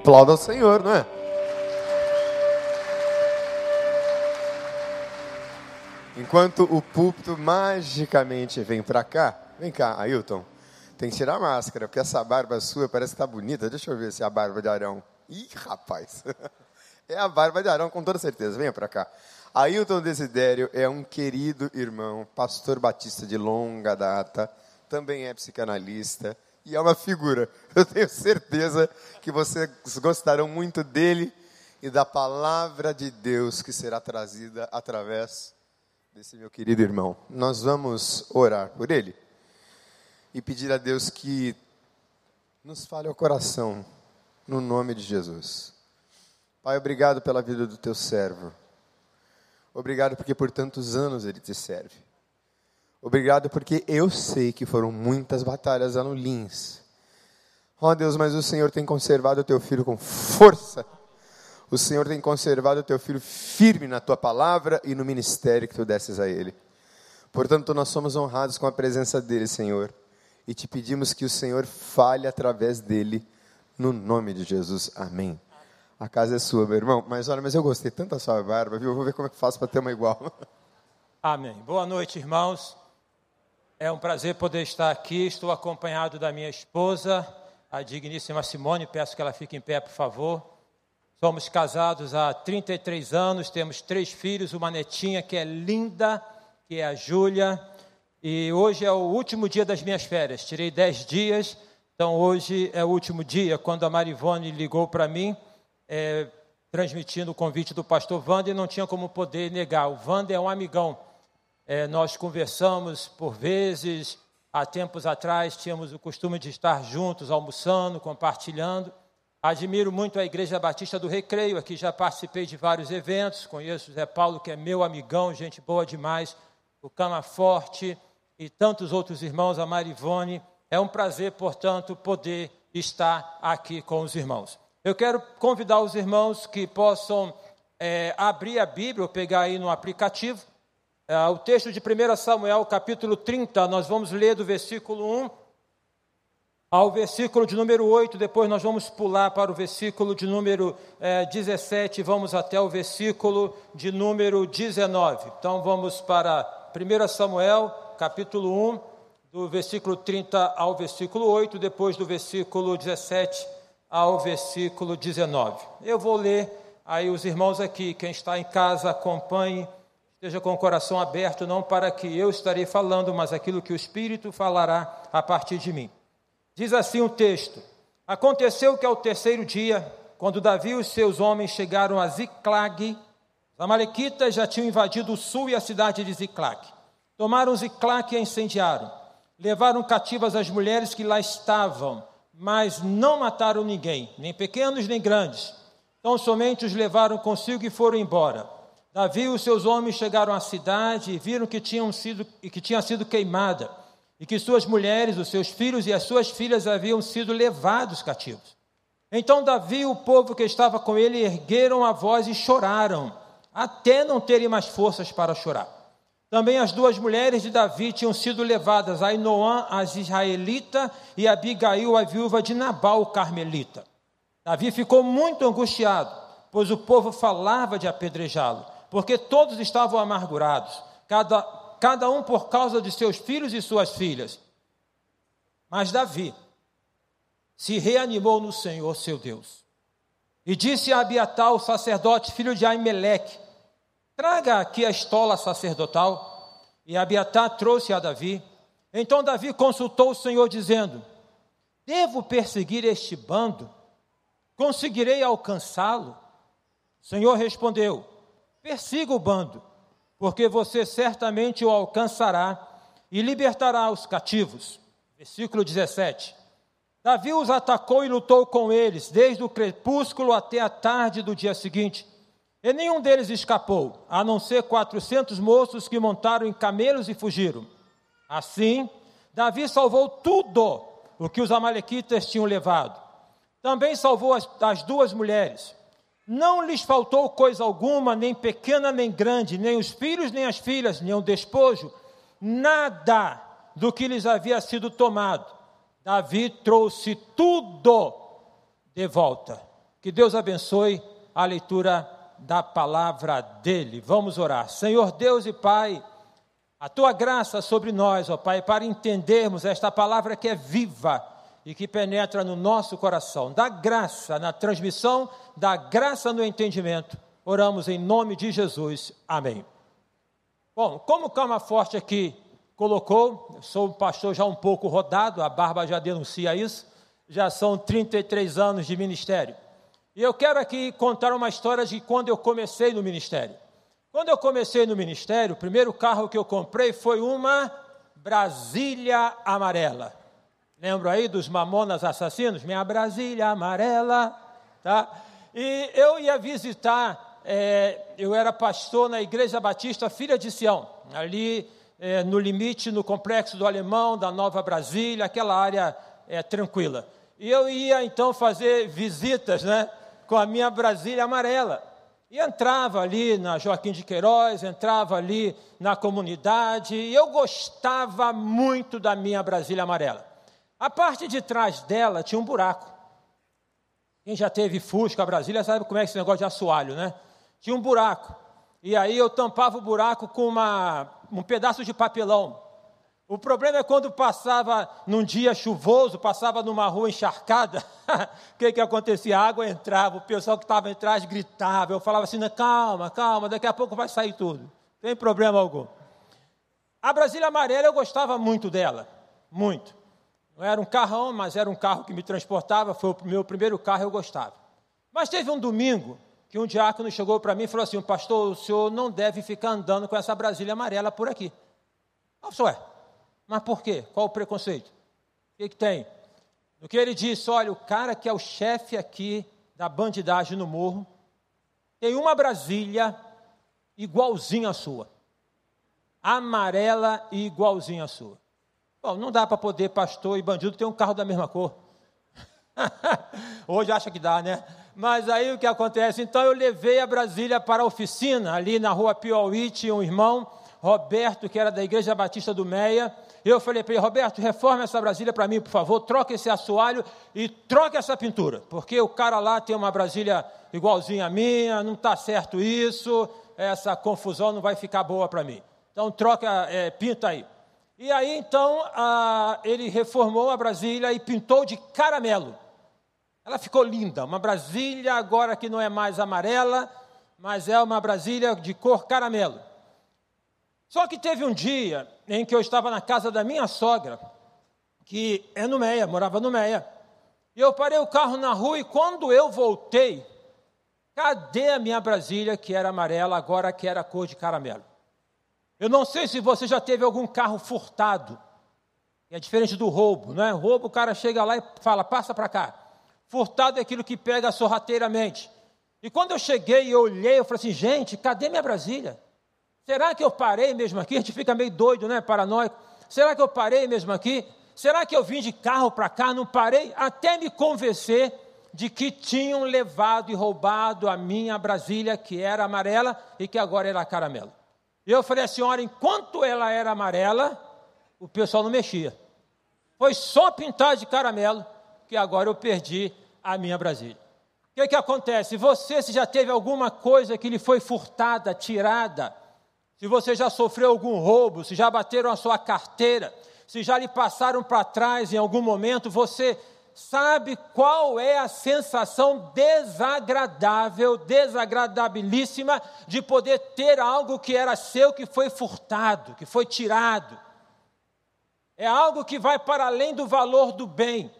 Aplauda o Senhor, não é? Enquanto o púlpito magicamente vem para cá, vem cá, Ailton, tem que tirar a máscara, porque essa barba sua parece que tá bonita. Deixa eu ver se é a barba de Arão. Ih, rapaz, é a barba de Arão com toda certeza. Venha para cá. Ailton Desidério é um querido irmão, pastor batista de longa data, também é psicanalista e é uma figura. Eu tenho certeza que vocês gostarão muito dele e da palavra de Deus que será trazida através desse meu querido irmão. Nós vamos orar por ele e pedir a Deus que nos fale ao coração, no nome de Jesus. Pai, obrigado pela vida do teu servo. Obrigado porque por tantos anos ele te serve. Obrigado porque eu sei que foram muitas batalhas lá no Lins. Ó oh, Deus, mas o Senhor tem conservado o teu filho com força o Senhor tem conservado o teu filho firme na tua palavra e no ministério que tu desses a ele. Portanto, nós somos honrados com a presença dele, Senhor, e te pedimos que o Senhor fale através dele, no nome de Jesus. Amém. A casa é sua, meu irmão. Mas olha, mas eu gostei tanto da sua barba, viu? Eu vou ver como é que faço para ter uma igual. Amém. Boa noite, irmãos. É um prazer poder estar aqui. Estou acompanhado da minha esposa, a digníssima Simone. Peço que ela fique em pé, por favor. Somos casados há 33 anos, temos três filhos, uma netinha que é linda, que é a Júlia. E hoje é o último dia das minhas férias. Tirei 10 dias, então hoje é o último dia. Quando a Marivone ligou para mim, é, transmitindo o convite do pastor Wander, não tinha como poder negar. O Wander é um amigão. É, nós conversamos por vezes, há tempos atrás tínhamos o costume de estar juntos, almoçando, compartilhando. Admiro muito a Igreja Batista do Recreio, aqui já participei de vários eventos, conheço o Zé Paulo, que é meu amigão, gente boa demais, o Cama Forte e tantos outros irmãos, a Marivone. É um prazer, portanto, poder estar aqui com os irmãos. Eu quero convidar os irmãos que possam é, abrir a Bíblia ou pegar aí no aplicativo. É, o texto de 1 Samuel, capítulo 30, nós vamos ler do versículo 1 ao versículo de número 8, depois nós vamos pular para o versículo de número é, 17, vamos até o versículo de número 19. Então vamos para 1 Samuel, capítulo 1, do versículo 30 ao versículo 8, depois do versículo 17 ao versículo 19. Eu vou ler, aí os irmãos aqui, quem está em casa, acompanhe, esteja com o coração aberto, não para que eu estarei falando, mas aquilo que o Espírito falará a partir de mim. Diz assim o texto: Aconteceu que ao terceiro dia, quando Davi e os seus homens chegaram a Ziclag, os amalequitas já tinham invadido o sul e a cidade de Ziclag. Tomaram Ziclag e a incendiaram. Levaram cativas as mulheres que lá estavam, mas não mataram ninguém, nem pequenos nem grandes. Então somente os levaram consigo e foram embora. Davi e os seus homens chegaram à cidade e viram que, tinham sido, que tinha sido queimada e que suas mulheres, os seus filhos e as suas filhas haviam sido levados cativos. Então Davi e o povo que estava com ele ergueram a voz e choraram, até não terem mais forças para chorar. Também as duas mulheres de Davi tinham sido levadas, Ainoã, a israelita, e Abigail, a viúva de Nabal, o carmelita. Davi ficou muito angustiado, pois o povo falava de apedrejá-lo, porque todos estavam amargurados, cada cada um por causa de seus filhos e suas filhas. Mas Davi se reanimou no Senhor, seu Deus. E disse a Abiatal, o sacerdote, filho de Aimeleque, traga aqui a estola sacerdotal. E Abiatar trouxe a Davi. Então Davi consultou o Senhor, dizendo: Devo perseguir este bando? Conseguirei alcançá-lo? O Senhor respondeu: Persiga o bando porque você certamente o alcançará e libertará os cativos. Versículo 17. Davi os atacou e lutou com eles, desde o crepúsculo até a tarde do dia seguinte. E nenhum deles escapou, a não ser quatrocentos moços que montaram em camelos e fugiram. Assim, Davi salvou tudo o que os amalequitas tinham levado. Também salvou as, as duas mulheres, não lhes faltou coisa alguma, nem pequena nem grande, nem os filhos nem as filhas, nem o despojo, nada do que lhes havia sido tomado. Davi trouxe tudo de volta. Que Deus abençoe a leitura da palavra dele. Vamos orar. Senhor Deus e Pai, a tua graça sobre nós, ó Pai, para entendermos esta palavra que é viva e que penetra no nosso coração. Dá graça na transmissão, dá graça no entendimento. Oramos em nome de Jesus. Amém. Bom, como o Calma Forte aqui colocou, sou um pastor já um pouco rodado, a barba já denuncia isso, já são 33 anos de ministério. E eu quero aqui contar uma história de quando eu comecei no ministério. Quando eu comecei no ministério, o primeiro carro que eu comprei foi uma Brasília amarela. Lembro aí dos mamonas assassinos? Minha Brasília amarela, tá? E eu ia visitar, é, eu era pastor na Igreja Batista Filha de Sião, ali é, no limite, no complexo do Alemão, da Nova Brasília, aquela área é, tranquila. E eu ia então fazer visitas, né? com a minha Brasília amarela. E entrava ali na Joaquim de Queiroz, entrava ali na comunidade, e eu gostava muito da minha Brasília amarela. A parte de trás dela tinha um buraco. Quem já teve Fusca, Brasília, sabe como é esse negócio de assoalho, né? Tinha um buraco. E aí eu tampava o buraco com uma, um pedaço de papelão. O problema é quando passava num dia chuvoso, passava numa rua encharcada, o que, que acontecia? A água entrava, o pessoal que estava atrás gritava, eu falava assim, calma, calma, daqui a pouco vai sair tudo, não tem problema algum. A Brasília Amarela eu gostava muito dela, muito. Não era um carrão, mas era um carro que me transportava, foi o meu primeiro carro, eu gostava. Mas teve um domingo que um diácono chegou para mim e falou assim, pastor, o senhor não deve ficar andando com essa Brasília Amarela por aqui. Eu falei, ué, mas por quê? Qual o preconceito? O que, que tem? No que ele disse, olha, o cara que é o chefe aqui da bandidagem no morro tem uma Brasília igualzinha à sua. Amarela e igualzinha à sua. Bom, não dá para poder pastor e bandido ter um carro da mesma cor. Hoje acha que dá, né? Mas aí o que acontece? Então eu levei a Brasília para a oficina, ali na rua Piauí, tinha um irmão, Roberto, que era da Igreja Batista do Meia, eu falei para ele, Roberto, reforma essa Brasília para mim, por favor, troca esse assoalho e troca essa pintura, porque o cara lá tem uma Brasília igualzinha à minha, não está certo isso, essa confusão não vai ficar boa para mim. Então troca, é, pinta aí. E aí então a, ele reformou a Brasília e pintou de caramelo. Ela ficou linda, uma Brasília agora que não é mais amarela, mas é uma Brasília de cor caramelo. Só que teve um dia em que eu estava na casa da minha sogra, que é no Meia, morava no Meia. E eu parei o carro na rua e quando eu voltei, cadê a minha Brasília, que era amarela, agora que era cor de caramelo? Eu não sei se você já teve algum carro furtado. É diferente do roubo, não é? Roubo, o cara chega lá e fala, passa para cá. Furtado é aquilo que pega sorrateiramente. E quando eu cheguei e olhei, eu falei assim, gente, cadê minha Brasília? Será que eu parei mesmo aqui? A gente fica meio doido, né? Paranoico. Será que eu parei mesmo aqui? Será que eu vim de carro para cá? Não parei? Até me convencer de que tinham levado e roubado a minha Brasília, que era amarela e que agora era caramelo. Eu falei assim: olha, enquanto ela era amarela, o pessoal não mexia. Foi só pintar de caramelo que agora eu perdi a minha Brasília. O que, que acontece? Você, se já teve alguma coisa que lhe foi furtada, tirada, se você já sofreu algum roubo, se já bateram a sua carteira, se já lhe passaram para trás em algum momento, você sabe qual é a sensação desagradável, desagradabilíssima de poder ter algo que era seu que foi furtado, que foi tirado. É algo que vai para além do valor do bem,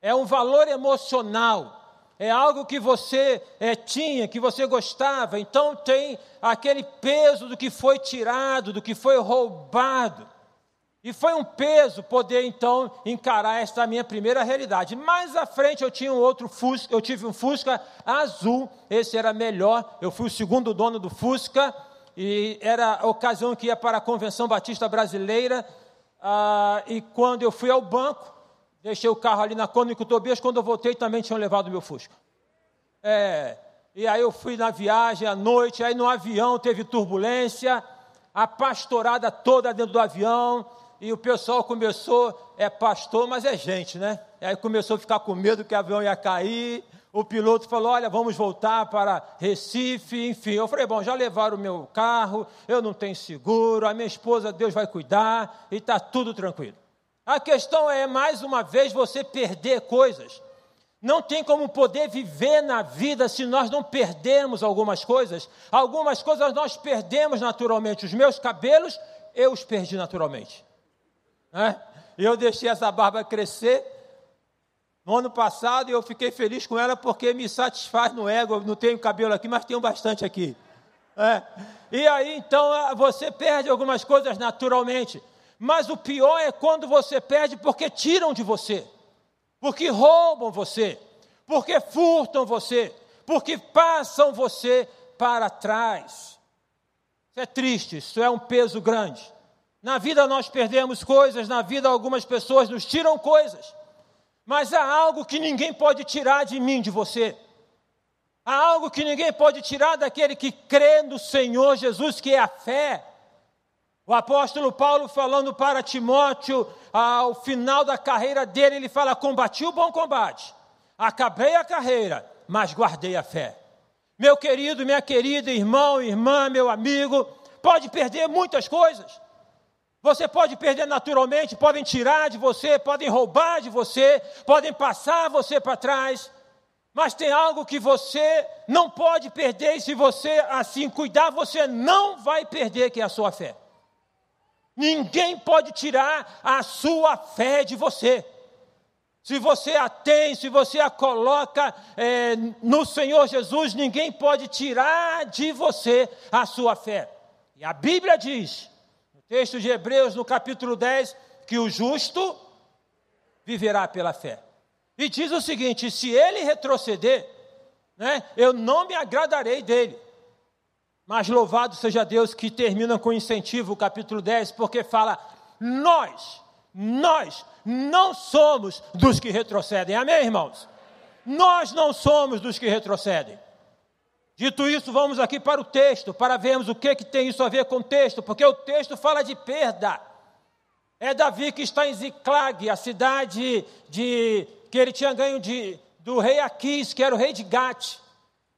é um valor emocional é algo que você é, tinha, que você gostava, então tem aquele peso do que foi tirado, do que foi roubado. E foi um peso poder então encarar esta minha primeira realidade. Mais à frente eu tinha um outro Fusca, eu tive um Fusca azul, esse era melhor. Eu fui o segundo dono do Fusca e era a ocasião que ia para a Convenção Batista Brasileira. Ah, e quando eu fui ao banco, Deixei o carro ali na Cônico Tobias, quando eu voltei também tinham levado o meu Fusca. É, e aí eu fui na viagem à noite, aí no avião teve turbulência, a pastorada toda dentro do avião, e o pessoal começou, é pastor, mas é gente, né? Aí começou a ficar com medo que o avião ia cair, o piloto falou: Olha, vamos voltar para Recife, enfim. Eu falei: Bom, já levaram o meu carro, eu não tenho seguro, a minha esposa, Deus vai cuidar e está tudo tranquilo. A questão é, mais uma vez, você perder coisas. Não tem como poder viver na vida se nós não perdermos algumas coisas. Algumas coisas nós perdemos naturalmente. Os meus cabelos, eu os perdi naturalmente. É? Eu deixei essa barba crescer no ano passado eu fiquei feliz com ela porque me satisfaz no ego. Eu não tenho cabelo aqui, mas tenho bastante aqui. É. E aí então você perde algumas coisas naturalmente. Mas o pior é quando você perde porque tiram de você, porque roubam você, porque furtam você, porque passam você para trás. Isso é triste, isso é um peso grande. Na vida nós perdemos coisas, na vida algumas pessoas nos tiram coisas. Mas há algo que ninguém pode tirar de mim, de você. Há algo que ninguém pode tirar daquele que crê no Senhor Jesus, que é a fé. O apóstolo Paulo, falando para Timóteo, ao final da carreira dele, ele fala: Combati o bom combate, acabei a carreira, mas guardei a fé. Meu querido, minha querida, irmão, irmã, meu amigo, pode perder muitas coisas, você pode perder naturalmente, podem tirar de você, podem roubar de você, podem passar você para trás, mas tem algo que você não pode perder, e se você assim cuidar, você não vai perder, que é a sua fé. Ninguém pode tirar a sua fé de você. Se você a tem, se você a coloca é, no Senhor Jesus, ninguém pode tirar de você a sua fé. E a Bíblia diz Texto de Hebreus, no capítulo 10, que o justo viverá pela fé. E diz o seguinte: se ele retroceder, né, eu não me agradarei dele. Mas louvado seja Deus que termina com incentivo o capítulo 10, porque fala: nós, nós não somos dos que retrocedem. Amém, irmãos? Nós não somos dos que retrocedem. Dito isso, vamos aqui para o texto, para vermos o que, que tem isso a ver com o texto, porque o texto fala de perda. É Davi que está em Ziclag, a cidade de, que ele tinha ganho de, do rei Aquis, que era o rei de Gate.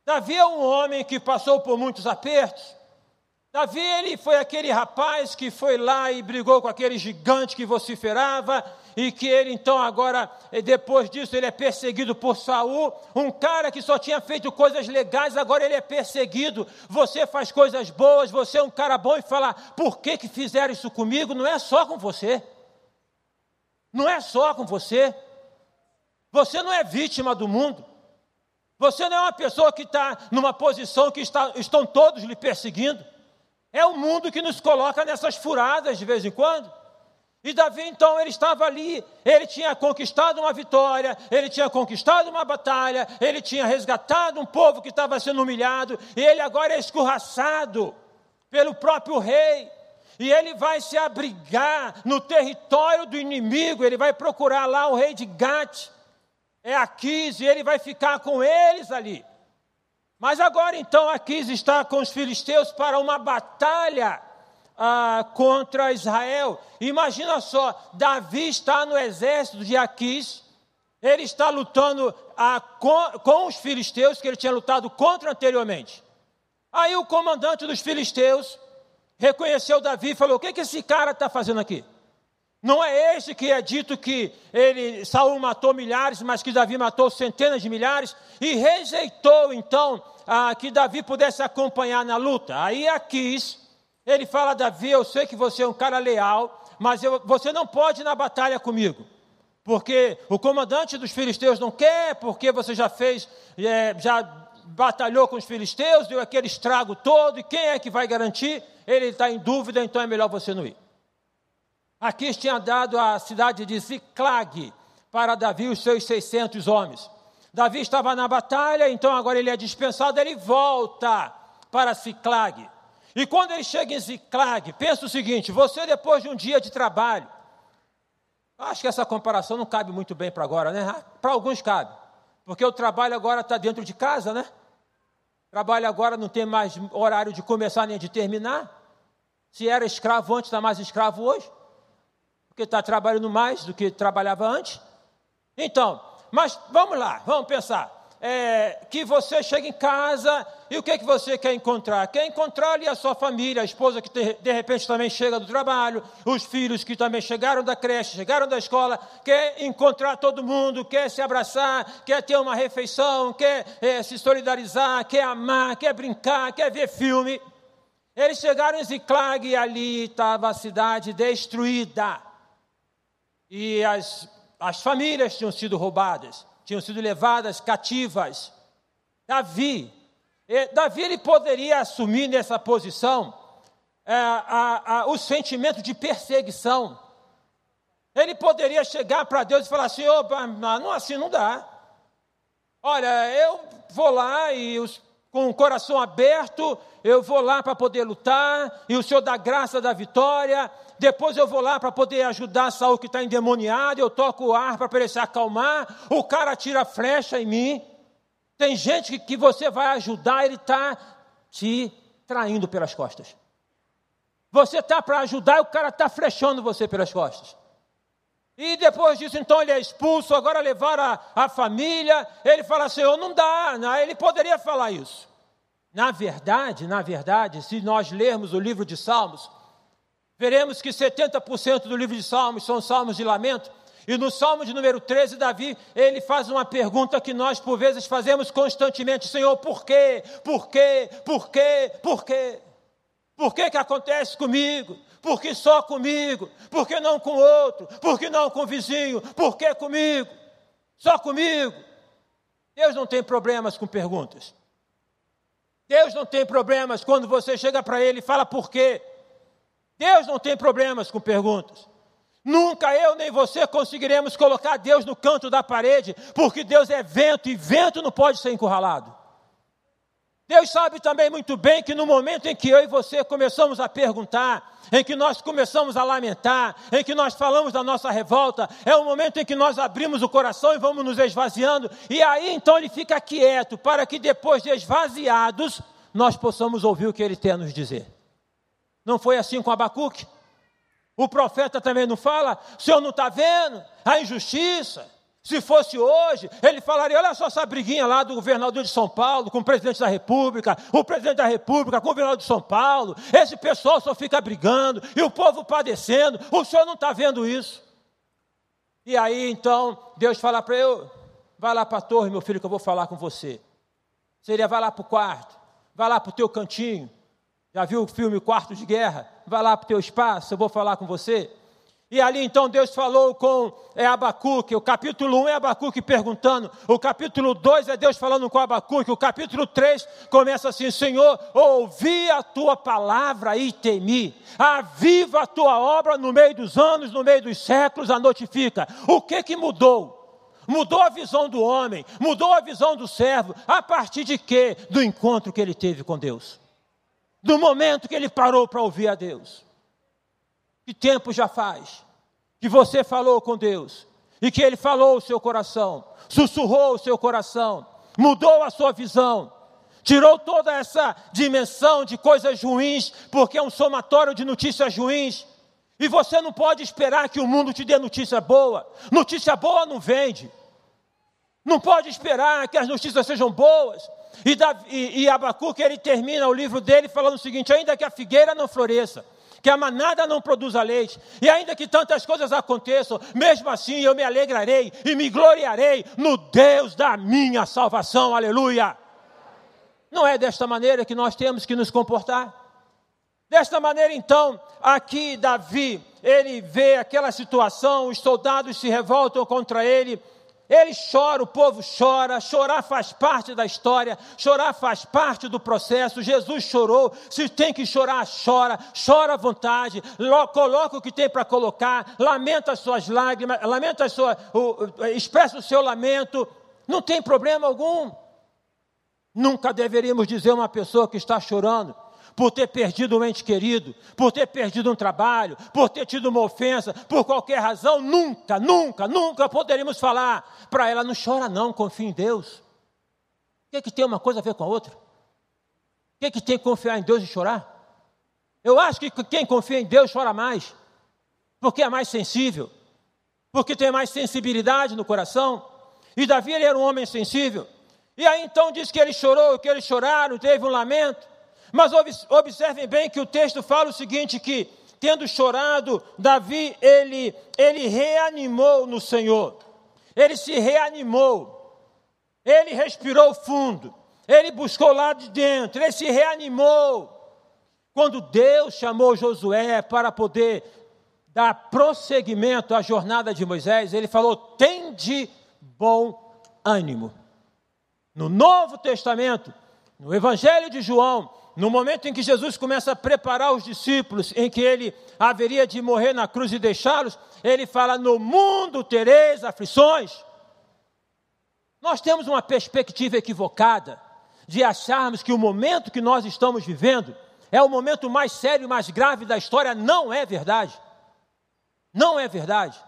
Davi é um homem que passou por muitos apertos, Davi, ele foi aquele rapaz que foi lá e brigou com aquele gigante que vociferava, e que ele então agora, eh, depois disso, ele é perseguido por Saul, um cara que só tinha feito coisas legais, agora ele é perseguido. Você faz coisas boas, você é um cara bom e fala: "Por que que fizeram isso comigo?" Não é só com você. Não é só com você. Você não é vítima do mundo. Você não é uma pessoa que está numa posição que está, estão todos lhe perseguindo. É o mundo que nos coloca nessas furadas de vez em quando. E Davi, então, ele estava ali, ele tinha conquistado uma vitória, ele tinha conquistado uma batalha, ele tinha resgatado um povo que estava sendo humilhado, e ele agora é escorraçado pelo próprio rei. E ele vai se abrigar no território do inimigo, ele vai procurar lá o rei de Gate, é Aquis, e ele vai ficar com eles ali. Mas agora então Aquis está com os filisteus para uma batalha ah, contra Israel. Imagina só, Davi está no exército de Aquis, ele está lutando ah, com, com os filisteus que ele tinha lutado contra anteriormente. Aí o comandante dos filisteus reconheceu Davi e falou: O que, que esse cara está fazendo aqui? Não é este que é dito que ele, Saul matou milhares, mas que Davi matou centenas de milhares, e rejeitou então a, que Davi pudesse acompanhar na luta. Aí Aquis, ele fala: Davi, eu sei que você é um cara leal, mas eu, você não pode ir na batalha comigo, porque o comandante dos filisteus não quer, porque você já fez, é, já batalhou com os filisteus, deu aquele estrago todo, e quem é que vai garantir? Ele está em dúvida, então é melhor você não ir. Aquis tinha dado a cidade de Ziclag para Davi os seus 600 homens. Davi estava na batalha, então agora ele é dispensado, ele volta para Ziclag. E quando ele chega em Ziclag, pensa o seguinte: você depois de um dia de trabalho, acho que essa comparação não cabe muito bem para agora, né? Para alguns cabe, porque o trabalho agora está dentro de casa, né? Trabalho agora não tem mais horário de começar nem de terminar. Se era escravo antes, está mais escravo hoje porque está trabalhando mais do que trabalhava antes. Então, mas vamos lá, vamos pensar. É, que você chega em casa e o que, é que você quer encontrar? Quer encontrar ali a sua família, a esposa que de, de repente também chega do trabalho, os filhos que também chegaram da creche, chegaram da escola, quer encontrar todo mundo, quer se abraçar, quer ter uma refeição, quer é, se solidarizar, quer amar, quer brincar, quer ver filme. Eles chegaram em Ziclag e ali estava a cidade destruída. E as, as famílias tinham sido roubadas tinham sido levadas cativas. Davi, Davi ele poderia assumir nessa posição é, a, a, o sentimento de perseguição. Ele poderia chegar para Deus e falar assim: opa, não, assim não dá. Olha, eu vou lá e os, com o coração aberto, eu vou lá para poder lutar, e o Senhor dá graça da vitória, depois eu vou lá para poder ajudar Saul que está endemoniado, eu toco o ar para ele se acalmar, o cara tira flecha em mim. Tem gente que, que você vai ajudar, ele está te traindo pelas costas. Você está para ajudar e o cara está flechando você pelas costas. E depois disso, então, ele é expulso, agora levar a, a família. Ele fala, Senhor, não dá. Não. Ele poderia falar isso. Na verdade, na verdade, se nós lermos o livro de Salmos, veremos que 70% do livro de Salmos são salmos de lamento. E no Salmo de número 13, Davi, ele faz uma pergunta que nós por vezes fazemos constantemente: Senhor, por quê? Por quê? Por quê? Por quê? Por que que acontece comigo? Por que só comigo? Por que não com outro? Por que não com o vizinho? Por que comigo? Só comigo? Deus não tem problemas com perguntas. Deus não tem problemas quando você chega para Ele e fala por quê. Deus não tem problemas com perguntas. Nunca eu nem você conseguiremos colocar Deus no canto da parede, porque Deus é vento e vento não pode ser encurralado. Deus sabe também muito bem que no momento em que eu e você começamos a perguntar, em que nós começamos a lamentar, em que nós falamos da nossa revolta, é o momento em que nós abrimos o coração e vamos nos esvaziando, e aí então ele fica quieto, para que depois de esvaziados, nós possamos ouvir o que ele tem a nos dizer. Não foi assim com Abacuque? O profeta também não fala, o senhor não está vendo a injustiça? Se fosse hoje, ele falaria: olha só essa briguinha lá do governador de São Paulo com o presidente da República, o presidente da República com o governador de São Paulo. Esse pessoal só fica brigando e o povo padecendo. O senhor não está vendo isso. E aí então Deus fala para eu: vai lá para a torre, meu filho, que eu vou falar com você. Seria: vai lá para o quarto, vai lá para o teu cantinho, já viu o filme Quarto de Guerra? Vai lá para o teu espaço, eu vou falar com você. E ali então Deus falou com é, Abacuque, o capítulo 1 é Abacuque perguntando, o capítulo 2 é Deus falando com Abacuque, o capítulo 3 começa assim, Senhor, ouvi a tua palavra e temi, aviva a tua obra no meio dos anos, no meio dos séculos, a notifica. O que que mudou? Mudou a visão do homem, mudou a visão do servo, a partir de quê? Do encontro que ele teve com Deus do momento que ele parou para ouvir a Deus. Que tempo já faz que você falou com Deus e que ele falou o seu coração, sussurrou o seu coração, mudou a sua visão, tirou toda essa dimensão de coisas ruins, porque é um somatório de notícias ruins. E você não pode esperar que o mundo te dê notícia boa. Notícia boa não vende. Não pode esperar que as notícias sejam boas. E, Davi, e, e Abacuque, ele termina o livro dele falando o seguinte: ainda que a figueira não floresça, que a manada não produza leite, e ainda que tantas coisas aconteçam, mesmo assim eu me alegrarei e me gloriarei no Deus da minha salvação, aleluia. Não é desta maneira que nós temos que nos comportar? Desta maneira, então, aqui Davi, ele vê aquela situação, os soldados se revoltam contra ele, ele chora, o povo chora, chorar faz parte da história, chorar faz parte do processo. Jesus chorou, se tem que chorar, chora, chora à vontade, coloca o que tem para colocar, lamenta as suas lágrimas, lamenta a sua, o, expressa o seu lamento, não tem problema algum. Nunca deveríamos dizer a uma pessoa que está chorando, por ter perdido um ente querido, por ter perdido um trabalho, por ter tido uma ofensa, por qualquer razão, nunca, nunca, nunca poderíamos falar para ela: não chora, não, confia em Deus. O que, é que tem uma coisa a ver com a outra? O que, é que tem que confiar em Deus e chorar? Eu acho que quem confia em Deus chora mais, porque é mais sensível, porque tem mais sensibilidade no coração. E Davi ele era um homem sensível. E aí então diz que ele chorou, que eles choraram, teve um lamento. Mas observem bem que o texto fala o seguinte: que tendo chorado, Davi ele, ele reanimou no Senhor, ele se reanimou, ele respirou fundo, ele buscou lá de dentro, ele se reanimou. Quando Deus chamou Josué para poder dar prosseguimento à jornada de Moisés, ele falou: tende bom ânimo. No Novo Testamento, no Evangelho de João, no momento em que Jesus começa a preparar os discípulos, em que ele haveria de morrer na cruz e deixá-los, ele fala: No mundo tereis aflições. Nós temos uma perspectiva equivocada de acharmos que o momento que nós estamos vivendo é o momento mais sério e mais grave da história. Não é verdade. Não é verdade.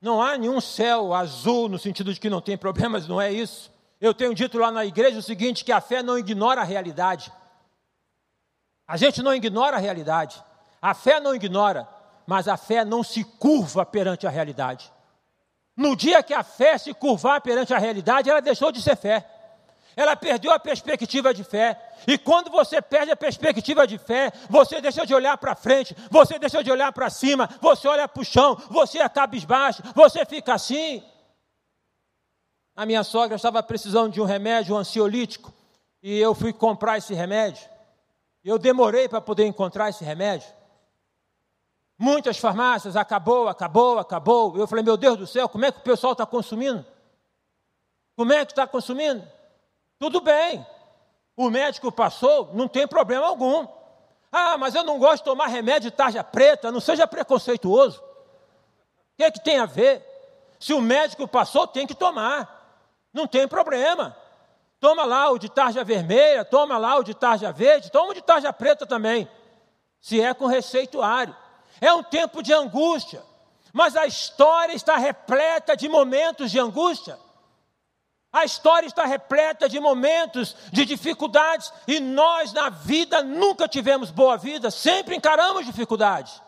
Não há nenhum céu azul no sentido de que não tem problemas, não é isso. Eu tenho dito lá na igreja o seguinte: que a fé não ignora a realidade. A gente não ignora a realidade. A fé não ignora, mas a fé não se curva perante a realidade. No dia que a fé se curvar perante a realidade, ela deixou de ser fé. Ela perdeu a perspectiva de fé. E quando você perde a perspectiva de fé, você deixa de olhar para frente, você deixa de olhar para cima, você olha para o chão, você é cabisbaixo, você fica assim. A minha sogra estava precisando de um remédio, um ansiolítico, e eu fui comprar esse remédio. Eu demorei para poder encontrar esse remédio. Muitas farmácias, acabou, acabou, acabou. Eu falei, meu Deus do céu, como é que o pessoal está consumindo? Como é que está consumindo? Tudo bem. O médico passou, não tem problema algum. Ah, mas eu não gosto de tomar remédio de tarja preta, não seja preconceituoso. O que é que tem a ver? Se o médico passou, tem que tomar. Não tem problema. Toma lá o de tarja vermelha, toma lá o de tarja verde, toma o de tarja preta também. Se é com receituário. É um tempo de angústia. Mas a história está repleta de momentos de angústia. A história está repleta de momentos de dificuldades e nós na vida nunca tivemos boa vida, sempre encaramos dificuldades.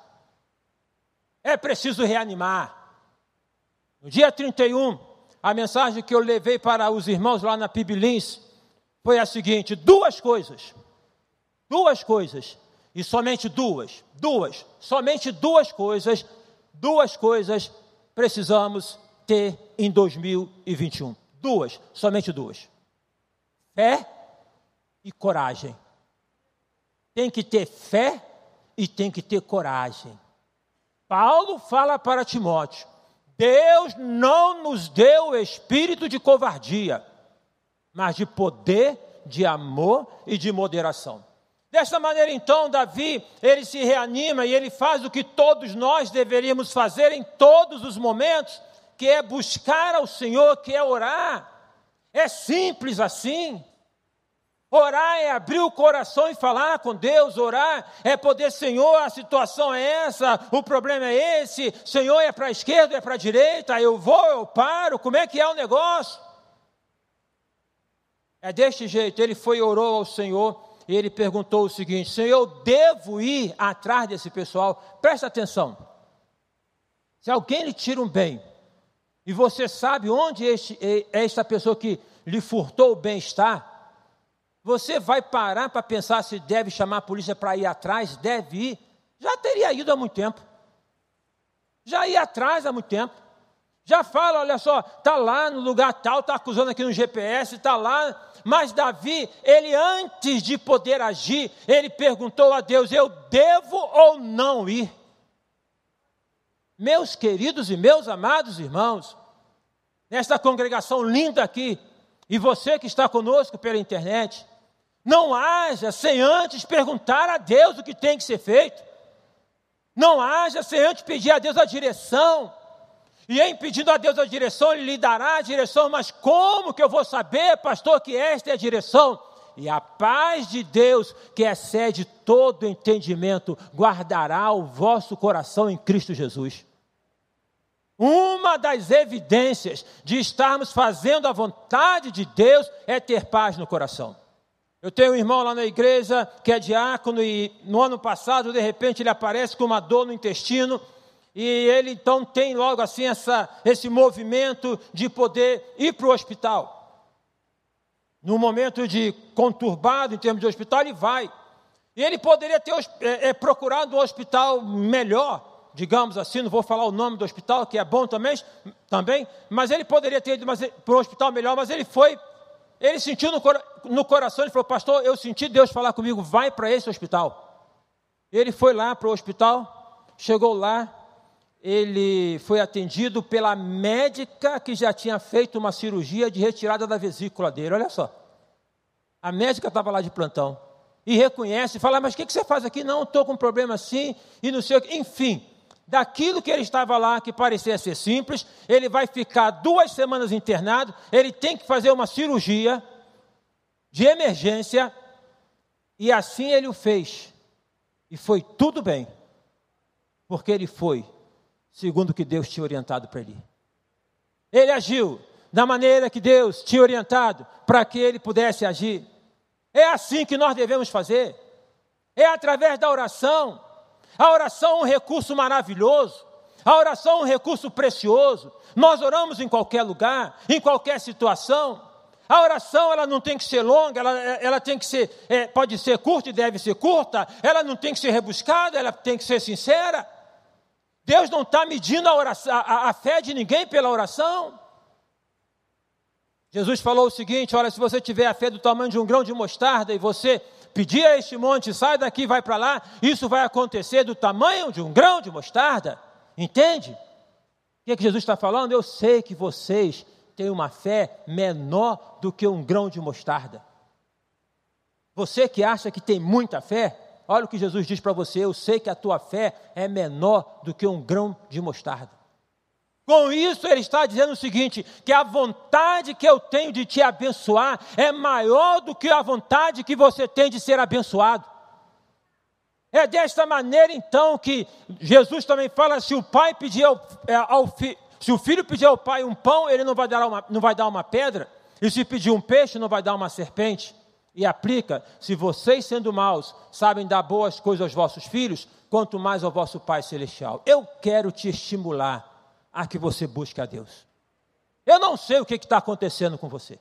É preciso reanimar. No dia 31, a mensagem que eu levei para os irmãos lá na Pibilins foi a seguinte: duas coisas. Duas coisas. E somente duas. Duas. Somente duas coisas. Duas coisas precisamos ter em 2021. Duas. Somente duas. Fé e coragem. Tem que ter fé e tem que ter coragem. Paulo fala para Timóteo: Deus não nos deu o espírito de covardia, mas de poder, de amor e de moderação. Desta maneira, então, Davi, ele se reanima e ele faz o que todos nós deveríamos fazer em todos os momentos, que é buscar ao Senhor, que é orar. É simples assim. Orar é abrir o coração e falar com Deus, orar é poder, Senhor, a situação é essa, o problema é esse, Senhor, é para a esquerda, é para a direita, eu vou, eu paro, como é que é o negócio? É deste jeito, ele foi e orou ao Senhor, e ele perguntou o seguinte: Senhor, eu devo ir atrás desse pessoal? Presta atenção. Se alguém lhe tira um bem, e você sabe onde este, esta pessoa que lhe furtou o bem está, você vai parar para pensar se deve chamar a polícia para ir atrás? Deve ir. Já teria ido há muito tempo. Já ia atrás há muito tempo. Já fala, olha só, está lá no lugar tal, está acusando aqui no GPS, está lá. Mas Davi, ele antes de poder agir, ele perguntou a Deus: eu devo ou não ir? Meus queridos e meus amados irmãos, nesta congregação linda aqui, e você que está conosco pela internet, não haja sem antes perguntar a Deus o que tem que ser feito. Não haja sem antes pedir a Deus a direção. E em pedindo a Deus a direção, Ele lhe dará a direção. Mas como que eu vou saber, pastor, que esta é a direção? E a paz de Deus, que excede todo entendimento, guardará o vosso coração em Cristo Jesus. Uma das evidências de estarmos fazendo a vontade de Deus é ter paz no coração. Eu tenho um irmão lá na igreja que é diácono e no ano passado, de repente, ele aparece com uma dor no intestino E ele então tem logo assim essa, esse movimento de poder ir para o hospital. No momento de conturbado em termos de hospital, ele vai. E ele poderia ter é, é, procurado um hospital melhor, digamos assim, não vou falar o nome do hospital, que é bom também, também mas ele poderia ter ido para um hospital melhor, mas ele foi, ele sentiu no, no coração, ele falou, pastor, eu senti Deus falar comigo, vai para esse hospital. Ele foi lá para o hospital, chegou lá, ele foi atendido pela médica que já tinha feito uma cirurgia de retirada da vesícula dele. Olha só. A médica estava lá de plantão. E reconhece, fala, mas o que, que você faz aqui? Não, estou com um problema assim, e não sei o que. Enfim, daquilo que ele estava lá, que parecia ser simples, ele vai ficar duas semanas internado, ele tem que fazer uma cirurgia de emergência, e assim ele o fez. E foi tudo bem, porque ele foi segundo o que Deus tinha orientado para ele. Ele agiu da maneira que Deus tinha orientado para que ele pudesse agir. É assim que nós devemos fazer. É através da oração. A oração é um recurso maravilhoso. A oração é um recurso precioso. Nós oramos em qualquer lugar, em qualquer situação. A oração ela não tem que ser longa, ela, ela tem que ser, é, pode ser curta e deve ser curta. Ela não tem que ser rebuscada, ela tem que ser sincera. Deus não está medindo a, oração, a, a fé de ninguém pela oração. Jesus falou o seguinte: olha, se você tiver a fé do tamanho de um grão de mostarda e você pedir a este monte, sai daqui, vai para lá, isso vai acontecer do tamanho de um grão de mostarda. Entende? O que, é que Jesus está falando? Eu sei que vocês têm uma fé menor do que um grão de mostarda. Você que acha que tem muita fé, Olha o que Jesus diz para você: eu sei que a tua fé é menor do que um grão de mostarda. Com isso, ele está dizendo o seguinte: que a vontade que eu tenho de te abençoar é maior do que a vontade que você tem de ser abençoado. É desta maneira, então, que Jesus também fala: se o pai pedir ao, é, ao fi, se o filho pedir ao pai um pão, ele não vai, dar uma, não vai dar uma pedra, e se pedir um peixe, não vai dar uma serpente e aplica: se vocês, sendo maus, sabem dar boas coisas aos vossos filhos, quanto mais ao vosso Pai Celestial. Eu quero te estimular a que você busque a Deus. Eu não sei o que está acontecendo com você.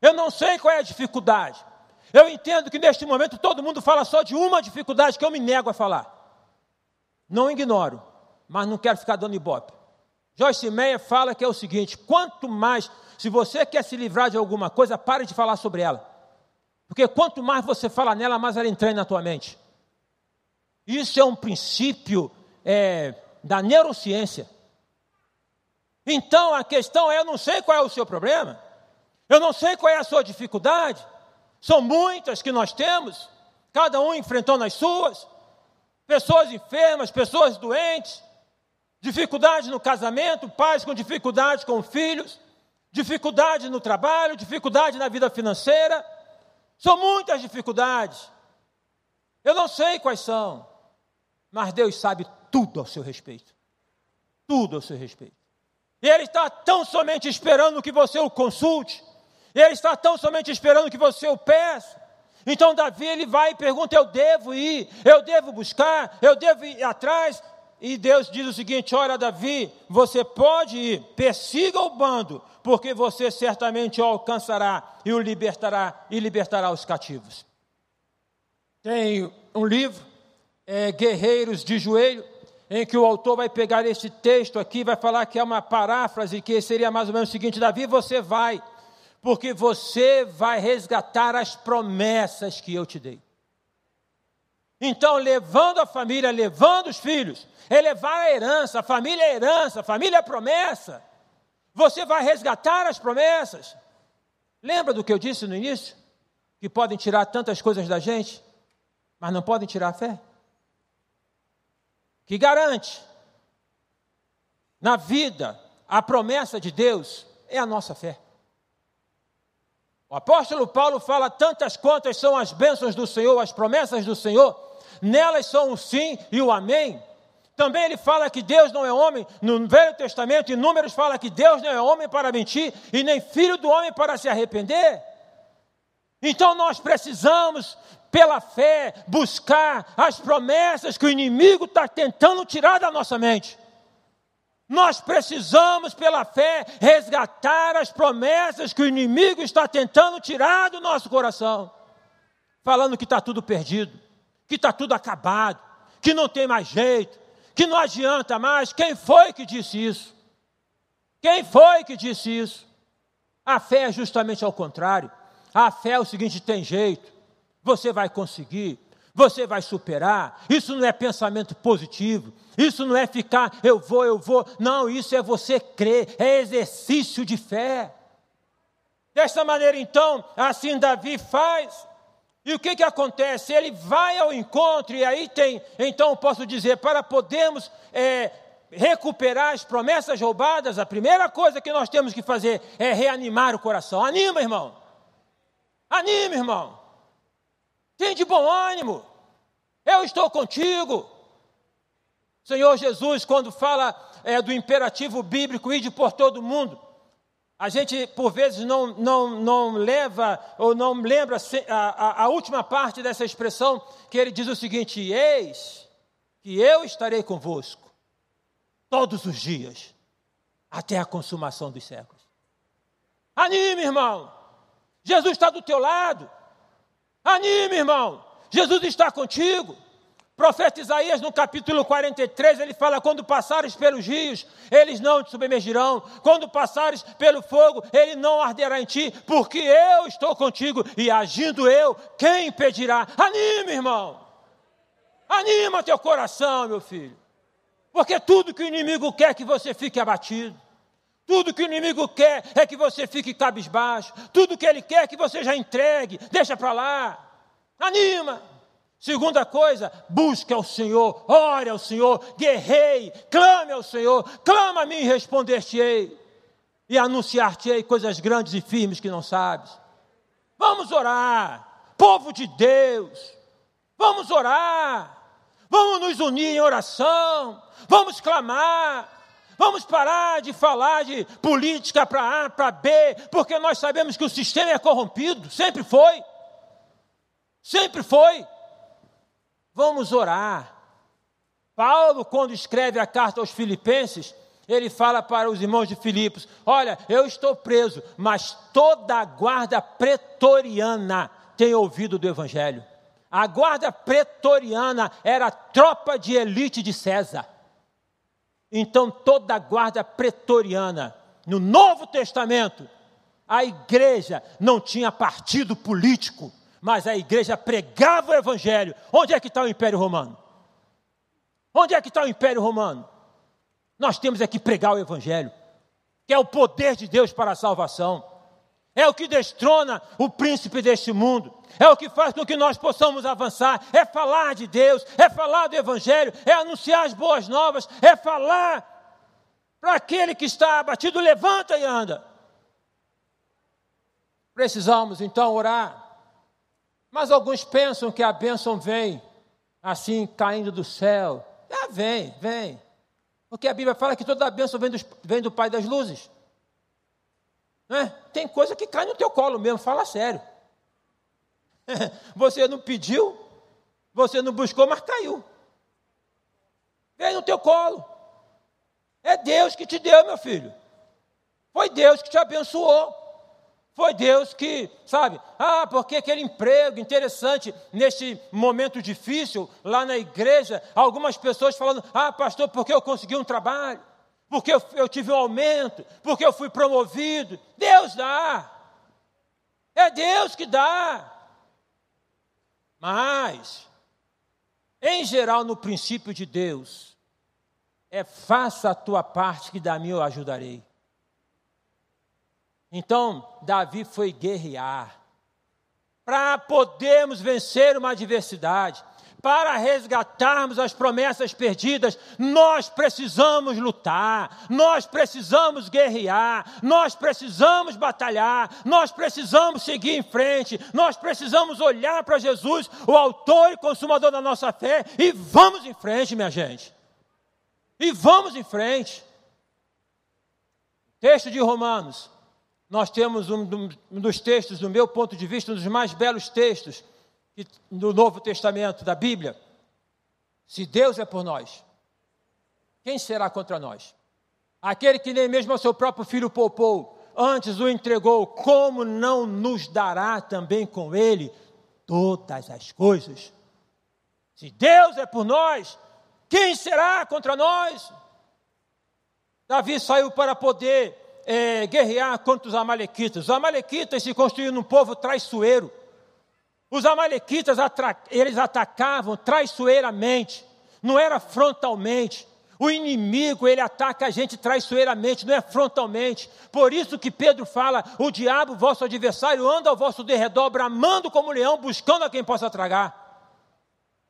Eu não sei qual é a dificuldade. Eu entendo que neste momento todo mundo fala só de uma dificuldade que eu me nego a falar. Não ignoro, mas não quero ficar dando ibope. Joyce Meyer fala que é o seguinte: quanto mais, se você quer se livrar de alguma coisa, pare de falar sobre ela. Porque quanto mais você fala nela, mais ela entra na tua mente. Isso é um princípio é, da neurociência. Então a questão é: eu não sei qual é o seu problema, eu não sei qual é a sua dificuldade. São muitas que nós temos, cada um enfrentando as suas. Pessoas enfermas, pessoas doentes, dificuldade no casamento, pais com dificuldade com filhos, dificuldade no trabalho, dificuldade na vida financeira. São muitas dificuldades. Eu não sei quais são, mas Deus sabe tudo ao seu respeito. Tudo ao seu respeito. E Ele está tão somente esperando que você o consulte. Ele está tão somente esperando que você o peça. Então Davi ele vai e pergunta: Eu devo ir, eu devo buscar, eu devo ir atrás. E Deus diz o seguinte: Olha, Davi, você pode ir, persiga o bando, porque você certamente o alcançará e o libertará e libertará os cativos. Tem um livro, é, Guerreiros de Joelho, em que o autor vai pegar esse texto aqui, vai falar que é uma paráfrase, que seria mais ou menos o seguinte: Davi, você vai, porque você vai resgatar as promessas que eu te dei. Então, levando a família, levando os filhos, elevar a herança, a família é herança, a família é promessa. Você vai resgatar as promessas. Lembra do que eu disse no início? Que podem tirar tantas coisas da gente, mas não podem tirar a fé? Que garante na vida a promessa de Deus é a nossa fé. O apóstolo Paulo fala tantas quantas são as bênçãos do Senhor, as promessas do Senhor, nelas são o sim e o amém. Também ele fala que Deus não é homem, no Velho Testamento, em Números fala que Deus não é homem para mentir e nem filho do homem para se arrepender. Então nós precisamos, pela fé, buscar as promessas que o inimigo está tentando tirar da nossa mente. Nós precisamos, pela fé, resgatar as promessas que o inimigo está tentando tirar do nosso coração, falando que está tudo perdido, que está tudo acabado, que não tem mais jeito, que não adianta mais. Quem foi que disse isso? Quem foi que disse isso? A fé é justamente ao contrário. A fé é o seguinte: tem jeito, você vai conseguir, você vai superar. Isso não é pensamento positivo, isso não é ficar eu vou, eu vou. Não, isso é você crer, é exercício de fé. Desta maneira, então, assim Davi faz. E o que, que acontece? Ele vai ao encontro, e aí tem, então posso dizer, para podermos é, recuperar as promessas roubadas, a primeira coisa que nós temos que fazer é reanimar o coração. Anima, irmão. Anima, irmão. Tem de bom ânimo. Eu estou contigo. Senhor Jesus, quando fala é, do imperativo bíblico, ide por todo mundo, a gente, por vezes, não, não, não leva ou não lembra a, a, a última parte dessa expressão, que ele diz o seguinte: Eis que eu estarei convosco todos os dias, até a consumação dos séculos. Anime, irmão. Jesus está do teu lado. Anime, irmão. Jesus está contigo profeta Isaías, no capítulo 43, ele fala: Quando passares pelos rios, eles não te submergirão. Quando passares pelo fogo, ele não arderá em ti, porque eu estou contigo e agindo eu, quem impedirá? Anima, irmão. Anima teu coração, meu filho. Porque tudo que o inimigo quer é que você fique abatido. Tudo que o inimigo quer é que você fique cabisbaixo. Tudo que ele quer é que você já entregue. Deixa para lá. Anima. Segunda coisa, busque ao Senhor, ore ao Senhor, guerreie, clame ao Senhor, clama a mim e responder-te-ei, e anunciar-te-ei coisas grandes e firmes que não sabes. Vamos orar, povo de Deus, vamos orar, vamos nos unir em oração, vamos clamar, Vamos parar de falar de política para A, para B, porque nós sabemos que o sistema é corrompido, sempre foi. Sempre foi. Vamos orar. Paulo, quando escreve a carta aos Filipenses, ele fala para os irmãos de Filipos: Olha, eu estou preso, mas toda a guarda pretoriana tem ouvido do Evangelho. A guarda pretoriana era a tropa de elite de César. Então, toda a guarda pretoriana, no Novo Testamento, a igreja não tinha partido político, mas a igreja pregava o evangelho. Onde é que está o Império Romano? Onde é que está o Império Romano? Nós temos é que pregar o evangelho, que é o poder de Deus para a salvação. É o que destrona o príncipe deste mundo. É o que faz com que nós possamos avançar. É falar de Deus, é falar do Evangelho, é anunciar as boas novas, é falar para aquele que está abatido, levanta e anda. Precisamos então orar mas alguns pensam que a bênção vem assim, caindo do céu. Ah, vem, vem. Porque a Bíblia fala que toda a bênção vem, vem do Pai das luzes. Tem coisa que cai no teu colo mesmo, fala sério. Você não pediu, você não buscou, mas caiu. Vem no teu colo. É Deus que te deu, meu filho. Foi Deus que te abençoou. Foi Deus que, sabe, ah, porque aquele emprego interessante neste momento difícil lá na igreja, algumas pessoas falando, ah, pastor, porque eu consegui um trabalho, porque eu, eu tive um aumento, porque eu fui promovido. Deus dá, é Deus que dá. Mas, em geral, no princípio de Deus, é faça a tua parte que da minha eu ajudarei. Então, Davi foi guerrear. Para podermos vencer uma adversidade, para resgatarmos as promessas perdidas, nós precisamos lutar, nós precisamos guerrear, nós precisamos batalhar, nós precisamos seguir em frente, nós precisamos olhar para Jesus, o autor e consumador da nossa fé, e vamos em frente, minha gente. E vamos em frente. Texto de Romanos nós temos um, dos textos, do meu ponto de vista, um dos mais belos textos do Novo Testamento, da Bíblia. Se Deus é por nós, quem será contra nós? Aquele que nem mesmo ao seu próprio filho poupou, antes o entregou, como não nos dará também com ele todas as coisas? Se Deus é por nós, quem será contra nós? Davi saiu para poder é, guerrear contra os amalequitas. Os amalequitas se construíram num povo traiçoeiro. Os amalequitas eles atacavam traiçoeiramente, não era frontalmente. O inimigo, ele ataca a gente traiçoeiramente, não é frontalmente. Por isso que Pedro fala: o diabo, vosso adversário, anda ao vosso derredor, bramando como leão, buscando a quem possa tragar.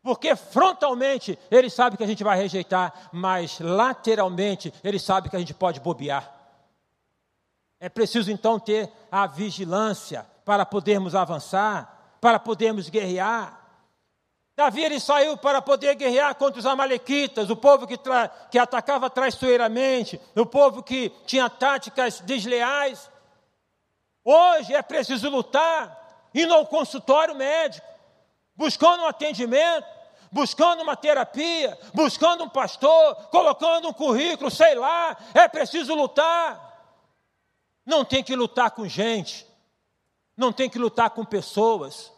Porque frontalmente ele sabe que a gente vai rejeitar, mas lateralmente ele sabe que a gente pode bobear. É preciso então ter a vigilância para podermos avançar para podermos guerrear. Davi ele saiu para poder guerrear contra os amalequitas, o povo que, que atacava traiçoeiramente, o povo que tinha táticas desleais. Hoje é preciso lutar, indo ao consultório médico, buscando um atendimento, buscando uma terapia, buscando um pastor, colocando um currículo, sei lá, é preciso lutar. Não tem que lutar com gente, não tem que lutar com pessoas.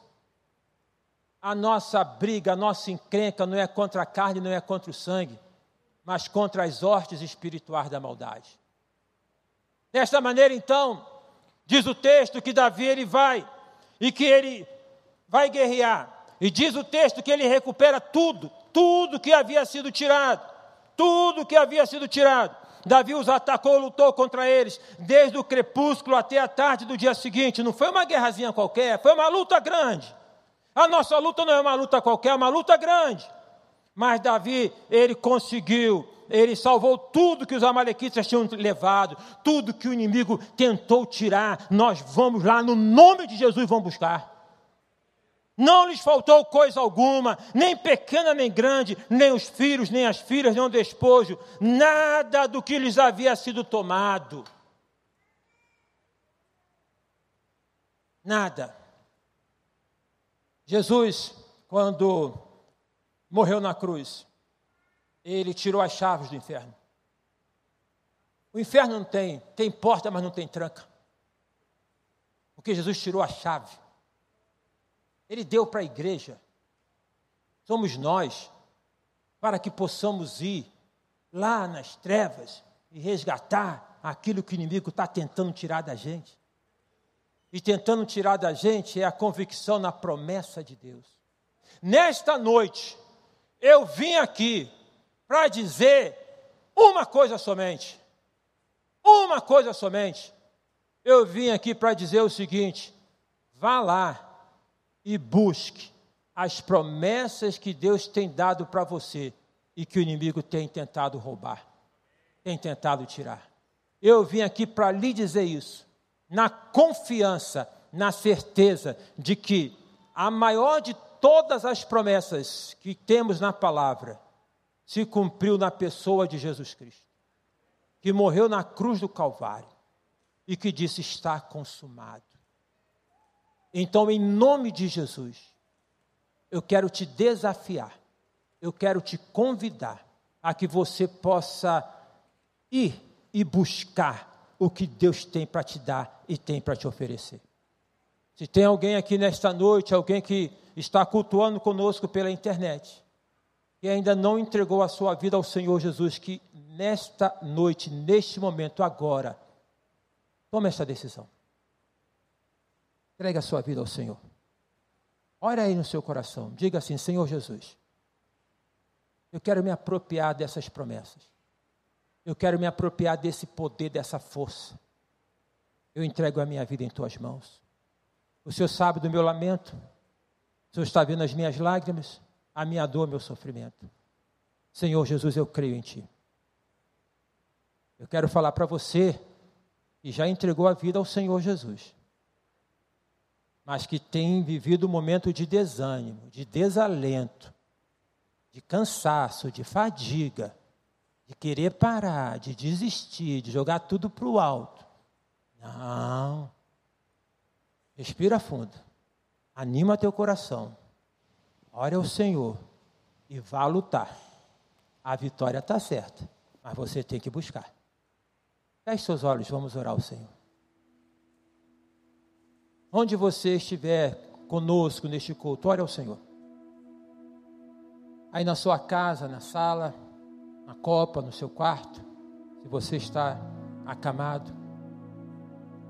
A nossa briga, a nossa encrenca não é contra a carne, não é contra o sangue, mas contra as hortes espirituais da maldade. Desta maneira, então, diz o texto que Davi ele vai e que ele vai guerrear. E diz o texto que ele recupera tudo, tudo que havia sido tirado, tudo que havia sido tirado. Davi os atacou, lutou contra eles, desde o crepúsculo até a tarde do dia seguinte. Não foi uma guerrazinha qualquer, foi uma luta grande. A nossa luta não é uma luta qualquer, é uma luta grande. Mas Davi, ele conseguiu, ele salvou tudo que os amalequitas tinham levado, tudo que o inimigo tentou tirar. Nós vamos lá, no nome de Jesus, vamos buscar. Não lhes faltou coisa alguma, nem pequena nem grande, nem os filhos, nem as filhas, nem o despojo, nada do que lhes havia sido tomado. Nada. Jesus, quando morreu na cruz, ele tirou as chaves do inferno. O inferno não tem, tem porta, mas não tem tranca. Porque Jesus tirou a chave. Ele deu para a igreja. Somos nós, para que possamos ir lá nas trevas e resgatar aquilo que o inimigo está tentando tirar da gente. E tentando tirar da gente é a convicção na promessa de Deus. Nesta noite, eu vim aqui para dizer uma coisa somente. Uma coisa somente. Eu vim aqui para dizer o seguinte: vá lá e busque as promessas que Deus tem dado para você e que o inimigo tem tentado roubar, tem tentado tirar. Eu vim aqui para lhe dizer isso, na confiança, na certeza de que a maior de todas as promessas que temos na palavra se cumpriu na pessoa de Jesus Cristo, que morreu na cruz do Calvário e que disse: Está consumado. Então, em nome de Jesus, eu quero te desafiar, eu quero te convidar a que você possa ir e buscar o que Deus tem para te dar e tem para te oferecer. Se tem alguém aqui nesta noite, alguém que está cultuando conosco pela internet, e ainda não entregou a sua vida ao Senhor Jesus, que nesta noite, neste momento, agora, tome essa decisão. Entregue a sua vida ao Senhor. Olha aí no seu coração. Diga assim: Senhor Jesus, eu quero me apropriar dessas promessas. Eu quero me apropriar desse poder, dessa força. Eu entrego a minha vida em tuas mãos. O Senhor sabe do meu lamento. O Senhor está vendo as minhas lágrimas, a minha dor, meu sofrimento. Senhor Jesus, eu creio em Ti. Eu quero falar para você que já entregou a vida ao Senhor Jesus mas que tem vivido um momento de desânimo, de desalento, de cansaço, de fadiga, de querer parar, de desistir, de jogar tudo para o alto. Não. Respira fundo. Anima teu coração. Ore ao Senhor e vá lutar. A vitória está certa, mas você tem que buscar. Feche seus olhos, vamos orar ao Senhor. Onde você estiver conosco neste culto, ore ao Senhor. Aí na sua casa, na sala, na copa, no seu quarto, se você está acamado,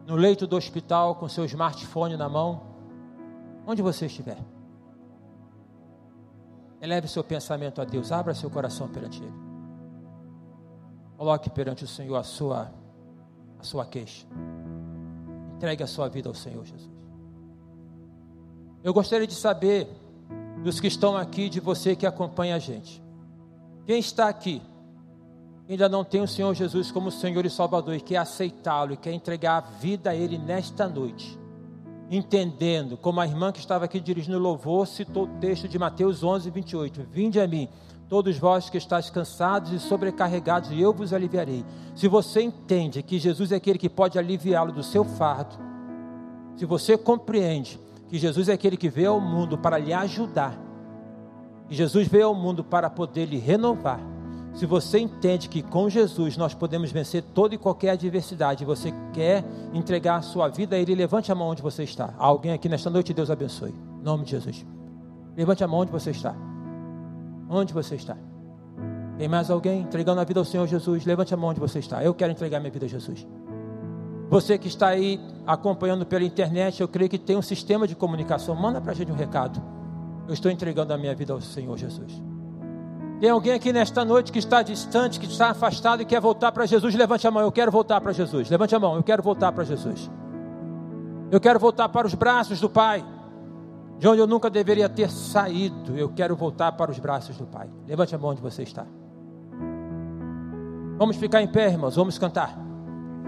no leito do hospital com seu smartphone na mão, onde você estiver. Eleve seu pensamento a Deus, abra seu coração perante Ele. Coloque perante o Senhor a sua, a sua queixa. Entregue a sua vida ao Senhor Jesus. Eu gostaria de saber dos que estão aqui, de você que acompanha a gente. Quem está aqui ainda não tem o Senhor Jesus como Senhor e Salvador e quer aceitá-lo e quer entregar a vida a Ele nesta noite entendendo, como a irmã que estava aqui dirigindo o louvor citou o texto de Mateus 11, 28. Vinde a mim, todos vós que estáis cansados e sobrecarregados, eu vos aliviarei. Se você entende que Jesus é aquele que pode aliviá-lo do seu fardo, se você compreende que Jesus é aquele que veio ao mundo para lhe ajudar, que Jesus veio ao mundo para poder lhe renovar, se você entende que com Jesus nós podemos vencer toda e qualquer adversidade, você quer entregar a sua vida a Ele, levante a mão onde você está. Alguém aqui nesta noite, Deus abençoe. Em nome de Jesus. Levante a mão onde você está. Onde você está? Tem mais alguém entregando a vida ao Senhor Jesus? Levante a mão onde você está. Eu quero entregar minha vida a Jesus. Você que está aí acompanhando pela internet, eu creio que tem um sistema de comunicação. Manda para a gente um recado. Eu estou entregando a minha vida ao Senhor Jesus. Tem alguém aqui nesta noite que está distante, que está afastado e quer voltar para Jesus? Levante a mão, eu quero voltar para Jesus. Levante a mão, eu quero voltar para Jesus. Eu quero voltar para os braços do Pai, de onde eu nunca deveria ter saído. Eu quero voltar para os braços do Pai. Levante a mão onde você está. Vamos ficar em pé, irmãos, vamos cantar.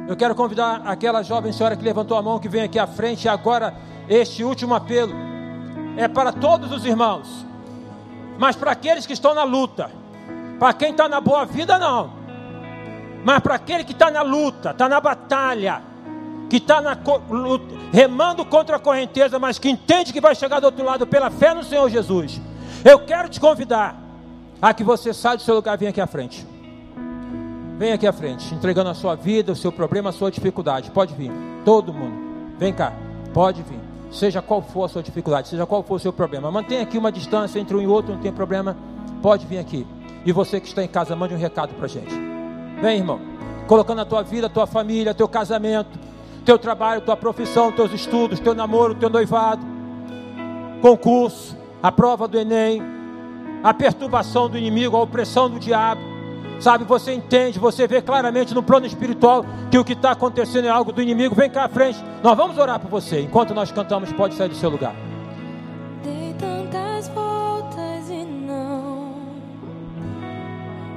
Eu quero convidar aquela jovem senhora que levantou a mão, que vem aqui à frente, agora este último apelo é para todos os irmãos mas para aqueles que estão na luta, para quem está na boa vida, não. Mas para aquele que está na luta, está na batalha, que está remando contra a correnteza, mas que entende que vai chegar do outro lado pela fé no Senhor Jesus. Eu quero te convidar a que você saia do seu lugar e venha aqui à frente. Venha aqui à frente, entregando a sua vida, o seu problema, a sua dificuldade. Pode vir, todo mundo. Vem cá, pode vir seja qual for a sua dificuldade, seja qual for o seu problema. Mantenha aqui uma distância entre um e outro, não tem problema. Pode vir aqui. E você que está em casa, mande um recado para a gente. Vem, irmão. Colocando a tua vida, a tua família, teu casamento, teu trabalho, tua profissão, teus estudos, teu namoro, teu noivado, concurso, a prova do Enem, a perturbação do inimigo, a opressão do diabo Sabe, você entende, você vê claramente no plano espiritual que o que está acontecendo é algo do inimigo. Vem cá à frente, nós vamos orar por você. Enquanto nós cantamos, pode sair do seu lugar. Dei tantas voltas e não,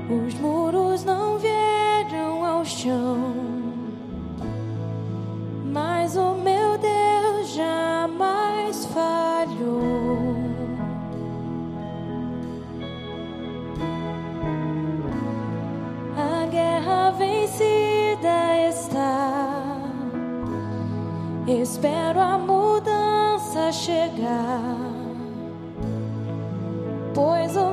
os muros não vieram ao chão, mas o meu Deus jamais falhou. guerra vencida está. Espero a mudança chegar, pois o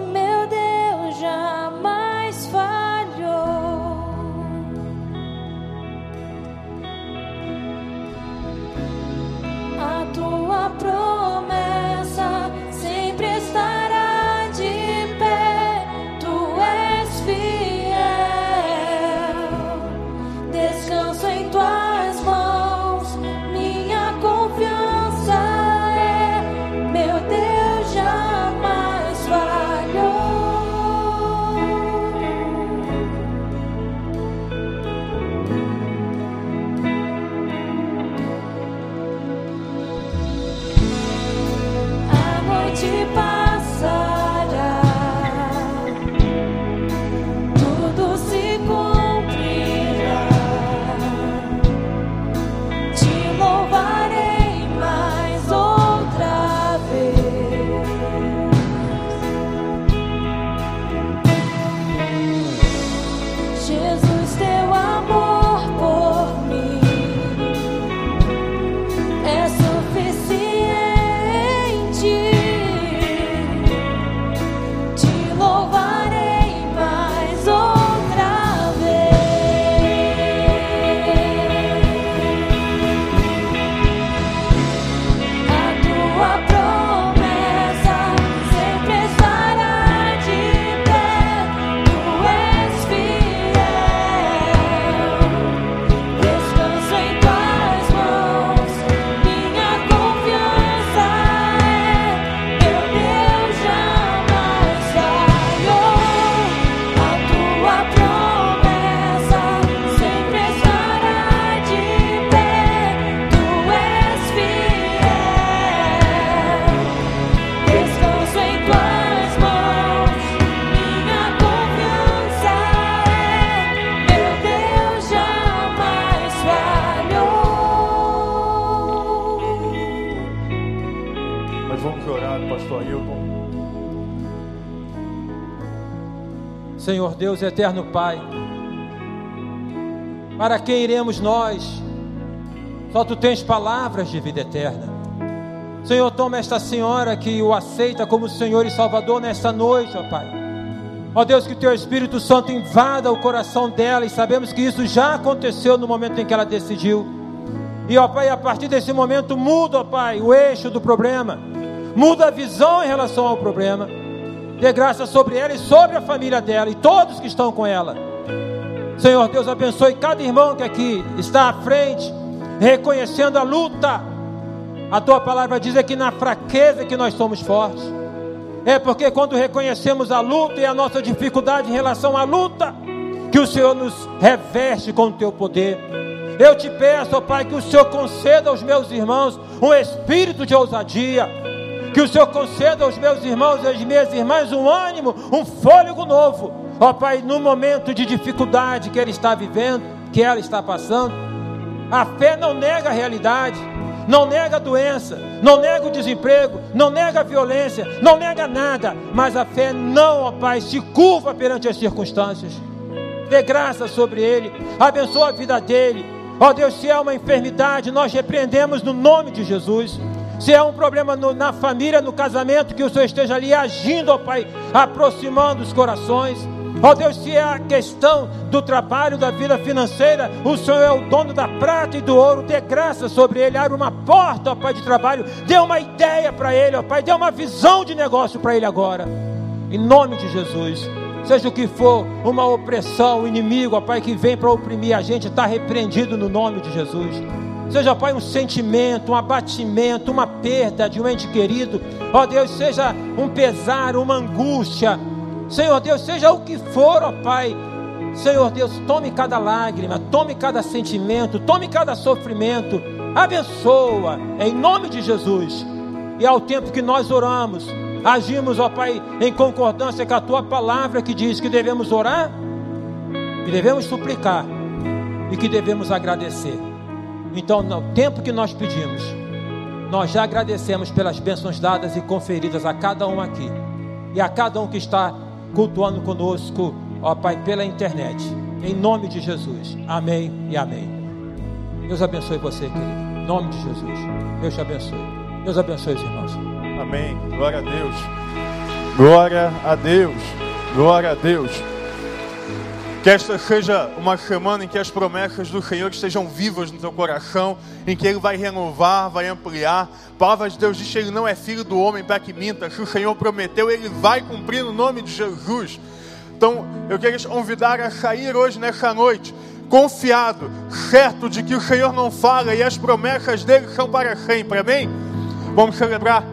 Deus, eterno Pai, para quem iremos nós? Só tu tens palavras de vida eterna. Senhor, toma esta senhora que o aceita como Senhor e Salvador nesta noite, ó Pai. Ó Deus, que teu Espírito Santo invada o coração dela e sabemos que isso já aconteceu no momento em que ela decidiu. E ó Pai, a partir desse momento muda, ó Pai, o eixo do problema, muda a visão em relação ao problema. Dê graça sobre ela e sobre a família dela e todos que estão com ela. Senhor Deus, abençoe cada irmão que aqui está à frente, reconhecendo a luta. A tua palavra diz que na fraqueza que nós somos fortes. É porque quando reconhecemos a luta e a nossa dificuldade em relação à luta, que o Senhor nos reveste com o teu poder. Eu te peço, ó Pai, que o Senhor conceda aos meus irmãos um espírito de ousadia, que o Senhor conceda aos meus irmãos e às minhas irmãs um ânimo, um fôlego novo, Ó Pai, no momento de dificuldade que ele está vivendo, que ela está passando, a fé não nega a realidade, não nega a doença, não nega o desemprego, não nega a violência, não nega nada, mas a fé não, ó Pai, se curva perante as circunstâncias. Dê graça sobre ele, abençoa a vida dele. Ó Deus, se é uma enfermidade, nós repreendemos no nome de Jesus. Se é um problema no, na família, no casamento, que o Senhor esteja ali agindo, ó Pai, aproximando os corações. Ó Deus, se é a questão do trabalho, da vida financeira, o Senhor é o dono da prata e do ouro, dê graça sobre ele, abre uma porta, ó Pai, de trabalho, dê uma ideia para ele, ó Pai, dê uma visão de negócio para ele agora, em nome de Jesus. Seja o que for, uma opressão, um inimigo, ó Pai, que vem para oprimir a gente, está repreendido no nome de Jesus. Seja, Pai, um sentimento, um abatimento, uma perda de um ente querido, ó Deus, seja um pesar, uma angústia, Senhor Deus, seja o que for, ó Pai. Senhor Deus, tome cada lágrima, tome cada sentimento, tome cada sofrimento, abençoa, em nome de Jesus. E ao tempo que nós oramos, agimos, ó Pai, em concordância com a tua palavra que diz que devemos orar, que devemos suplicar e que devemos agradecer. Então, no tempo que nós pedimos, nós já agradecemos pelas bênçãos dadas e conferidas a cada um aqui e a cada um que está cultuando conosco, ó Pai, pela internet. Em nome de Jesus. Amém e amém. Deus abençoe você, querido. Em nome de Jesus. Deus te abençoe. Deus abençoe os irmãos. Amém. Glória a Deus. Glória a Deus. Glória a Deus. Que esta seja uma semana em que as promessas do Senhor estejam vivas no teu coração, em que Ele vai renovar, vai ampliar. A palavra de Deus diz que Ele não é filho do homem para que minta. Se o Senhor prometeu, Ele vai cumprir no nome de Jesus. Então, eu quero te convidar a sair hoje, nessa noite, confiado, certo de que o Senhor não fala e as promessas dele são para sempre. Amém? Vamos celebrar.